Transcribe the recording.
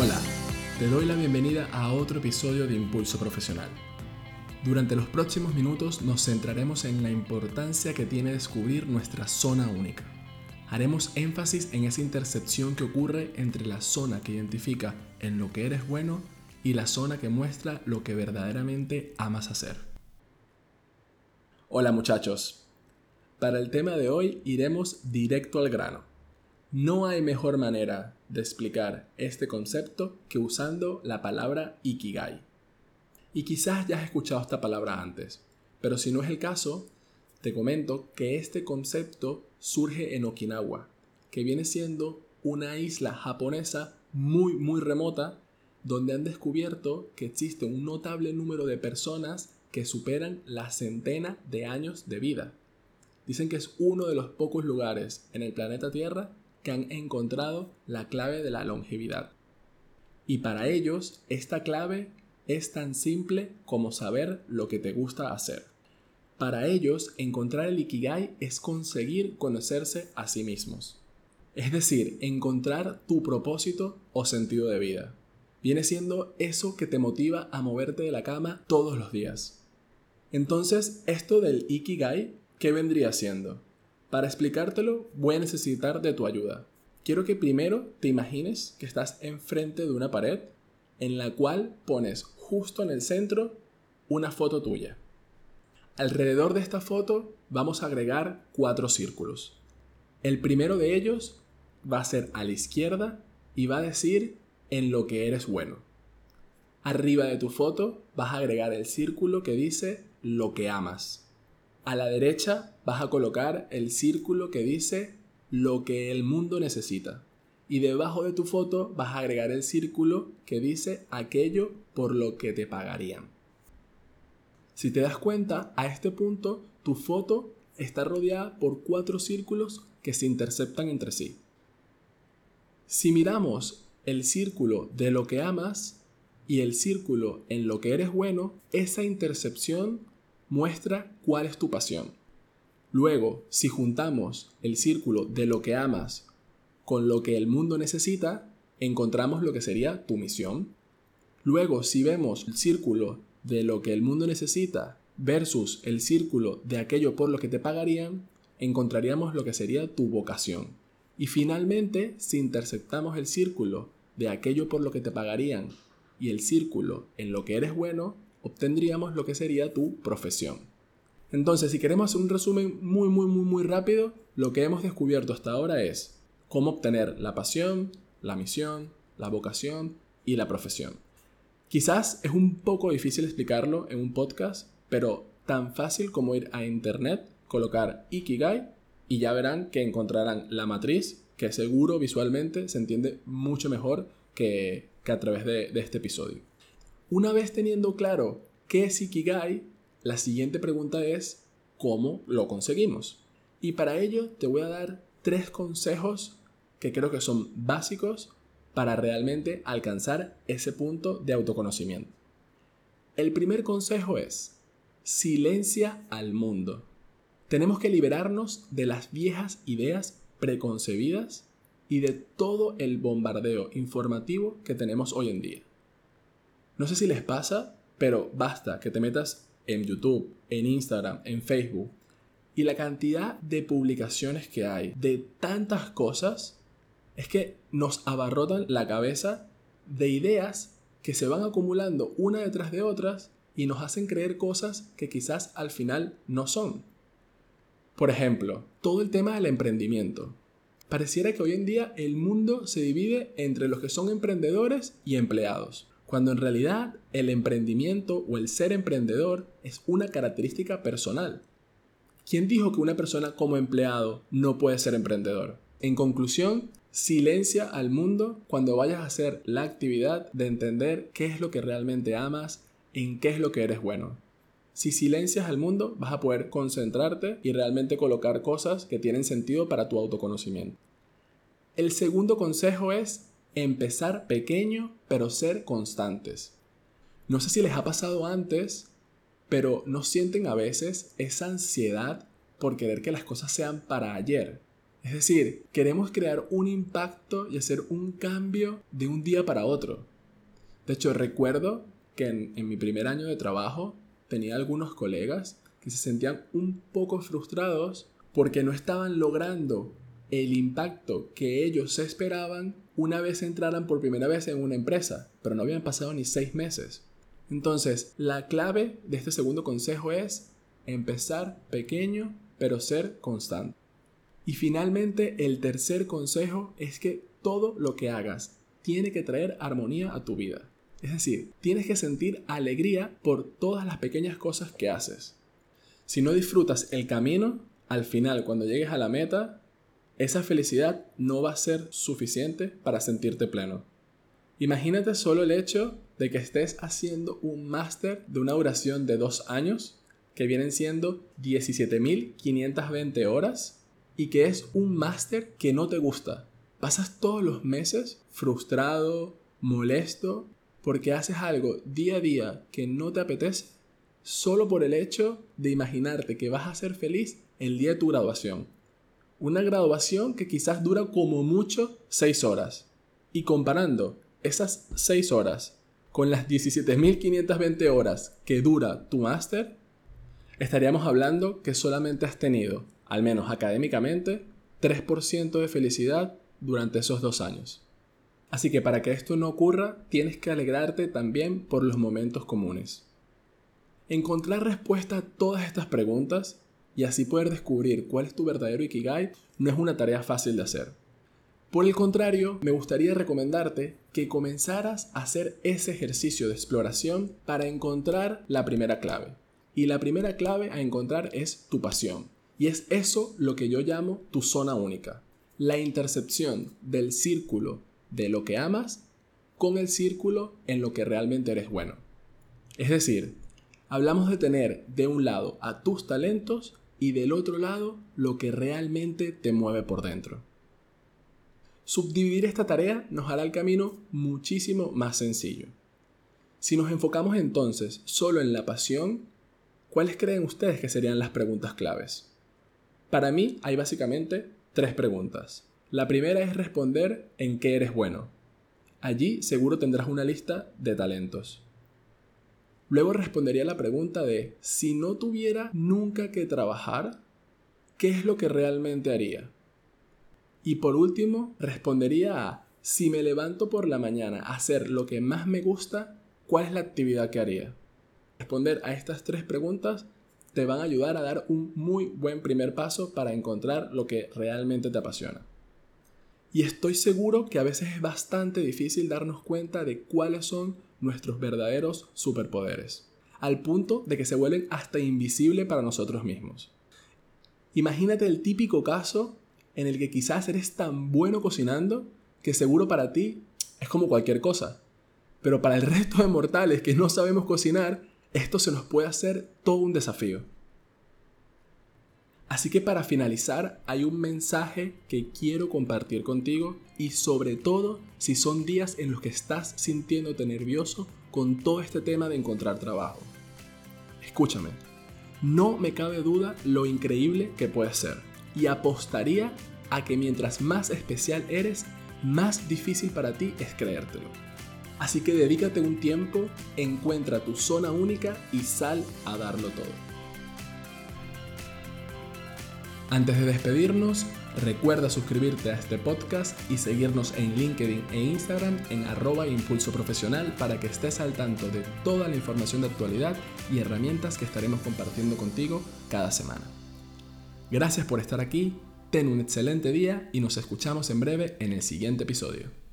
Hola, te doy la bienvenida a otro episodio de Impulso Profesional. Durante los próximos minutos nos centraremos en la importancia que tiene descubrir nuestra zona única. Haremos énfasis en esa intercepción que ocurre entre la zona que identifica en lo que eres bueno y la zona que muestra lo que verdaderamente amas hacer. Hola muchachos, para el tema de hoy iremos directo al grano. No hay mejor manera de explicar este concepto que usando la palabra Ikigai. Y quizás ya has escuchado esta palabra antes, pero si no es el caso, te comento que este concepto surge en Okinawa, que viene siendo una isla japonesa muy muy remota donde han descubierto que existe un notable número de personas que superan la centena de años de vida. Dicen que es uno de los pocos lugares en el planeta Tierra que han encontrado la clave de la longevidad. Y para ellos, esta clave es tan simple como saber lo que te gusta hacer. Para ellos, encontrar el Ikigai es conseguir conocerse a sí mismos. Es decir, encontrar tu propósito o sentido de vida. Viene siendo eso que te motiva a moverte de la cama todos los días. Entonces, esto del Ikigai, ¿qué vendría siendo? Para explicártelo voy a necesitar de tu ayuda. Quiero que primero te imagines que estás enfrente de una pared en la cual pones justo en el centro una foto tuya. Alrededor de esta foto vamos a agregar cuatro círculos. El primero de ellos va a ser a la izquierda y va a decir en lo que eres bueno. Arriba de tu foto vas a agregar el círculo que dice lo que amas. A la derecha vas a colocar el círculo que dice lo que el mundo necesita. Y debajo de tu foto vas a agregar el círculo que dice aquello por lo que te pagarían. Si te das cuenta, a este punto tu foto está rodeada por cuatro círculos que se interceptan entre sí. Si miramos el círculo de lo que amas y el círculo en lo que eres bueno, esa intercepción muestra cuál es tu pasión. Luego, si juntamos el círculo de lo que amas con lo que el mundo necesita, encontramos lo que sería tu misión. Luego, si vemos el círculo de lo que el mundo necesita versus el círculo de aquello por lo que te pagarían, encontraríamos lo que sería tu vocación. Y finalmente, si interceptamos el círculo de aquello por lo que te pagarían y el círculo en lo que eres bueno, obtendríamos lo que sería tu profesión. Entonces, si queremos hacer un resumen muy, muy, muy, muy rápido, lo que hemos descubierto hasta ahora es cómo obtener la pasión, la misión, la vocación y la profesión. Quizás es un poco difícil explicarlo en un podcast, pero tan fácil como ir a internet, colocar Ikigai y ya verán que encontrarán la matriz que seguro visualmente se entiende mucho mejor que, a través de este episodio. Una vez teniendo claro qué es Ikigai, la siguiente pregunta es ¿cómo lo conseguimos? Y para ello te voy a dar tres consejos que creo que son básicos para realmente alcanzar ese punto de autoconocimiento. El primer consejo es silencia al mundo. Tenemos que liberarnos de las viejas ideas preconcebidas y de todo el bombardeo informativo que tenemos hoy en día. No sé si les pasa, pero basta que te metas en YouTube, en Instagram, en Facebook y la cantidad de publicaciones que hay de tantas cosas es que nos abarrotan la cabeza de ideas que se van acumulando una detrás de otras y nos hacen creer cosas que quizás al final no son. Por ejemplo, todo el tema del emprendimiento. Pareciera que hoy en día el mundo se divide entre los que son emprendedores y empleados cuando en realidad el emprendimiento o el ser emprendedor es una característica personal. ¿Quién dijo que una persona como empleado no puede ser emprendedor? En conclusión, silencia al mundo cuando vayas a hacer la actividad de entender qué es lo que realmente amas, en qué es lo que eres bueno. Si silencias al mundo, vas a poder concentrarte y realmente colocar cosas que tienen sentido para tu autoconocimiento. El segundo consejo es empezar pequeño, pero ser constantes. No sé si les ha pasado antes, pero ¿no sienten a veces esa ansiedad por querer que las cosas sean para ayer? Es decir, queremos crear un impacto y hacer un cambio de un día para otro. De hecho, recuerdo que en, mi primer año de trabajo tenía algunos colegas que se sentían un poco frustrados porque no estaban logrando el impacto que ellos esperaban una vez entraran por primera vez en una empresa, pero no habían pasado ni seis meses. Entonces, la clave de este segundo consejo es empezar pequeño, pero ser constante. Y finalmente, el tercer consejo es que todo lo que hagas tiene que traer armonía a tu vida. Es decir, tienes que sentir alegría por todas las pequeñas cosas que haces. Si no disfrutas el camino, al final, cuando llegues a la meta, esa felicidad no va a ser suficiente para sentirte pleno. Imagínate solo el hecho de que estés haciendo un máster de una duración de dos años, que vienen siendo 17.520 horas, y que es un máster que no te gusta. Pasas todos los meses frustrado, molesto, porque haces algo día a día que no te apetece, solo por el hecho de imaginarte que vas a ser feliz el día de tu graduación. Una graduación que quizás dura como mucho 6 horas. Y comparando esas 6 horas con las 17.520 horas que dura tu máster, estaríamos hablando que solamente has tenido, al menos académicamente, 3% de felicidad durante esos dos años. Así que para que esto no ocurra, tienes que alegrarte también por los momentos comunes. Encontrar respuesta a todas estas preguntas y así poder descubrir cuál es tu verdadero Ikigai no es una tarea fácil de hacer. Por el contrario, me gustaría recomendarte que comenzaras a hacer ese ejercicio de exploración para encontrar la primera clave. Y la primera clave a encontrar es tu pasión. Y es eso lo que yo llamo tu zona única. La intercepción del círculo de lo que amas con el círculo en lo que realmente eres bueno. Es decir, hablamos de tener de un lado a tus talentos y del otro lado lo que realmente te mueve por dentro. Subdividir esta tarea nos hará el camino muchísimo más sencillo. Si nos enfocamos entonces solo en la pasión, ¿cuáles creen ustedes que serían las preguntas claves? Para mí hay básicamente tres preguntas. La primera es responder en qué eres bueno. Allí seguro tendrás una lista de talentos. Luego respondería la pregunta de, si no tuviera nunca que trabajar, ¿qué es lo que realmente haría? Y por último, respondería a, si me levanto por la mañana a hacer lo que más me gusta, ¿cuál es la actividad que haría? Responder a estas tres preguntas te van a ayudar a dar un muy buen primer paso para encontrar lo que realmente te apasiona. Y estoy seguro que a veces es bastante difícil darnos cuenta de cuáles son nuestros verdaderos superpoderes, al punto de que se vuelven hasta invisibles para nosotros mismos. Imagínate el típico caso en el que quizás eres tan bueno cocinando que seguro para ti es como cualquier cosa, pero para el resto de mortales que no sabemos cocinar, esto se nos puede hacer todo un desafío. Así que para finalizar hay un mensaje que quiero compartir contigo y sobre todo si son días en los que estás sintiéndote nervioso con todo este tema de encontrar trabajo. Escúchame, no me cabe duda lo increíble que puedes ser y apostaría a que mientras más especial eres, más difícil para ti es creértelo. Así que dedícate un tiempo, encuentra tu zona única y sal a darlo todo. Antes de despedirnos, recuerda suscribirte a este podcast y seguirnos en LinkedIn e Instagram en arroba impulso profesional para que estés al tanto de toda la información de actualidad y herramientas que estaremos compartiendo contigo cada semana. Gracias por estar aquí, ten un excelente día y nos escuchamos en breve en el siguiente episodio.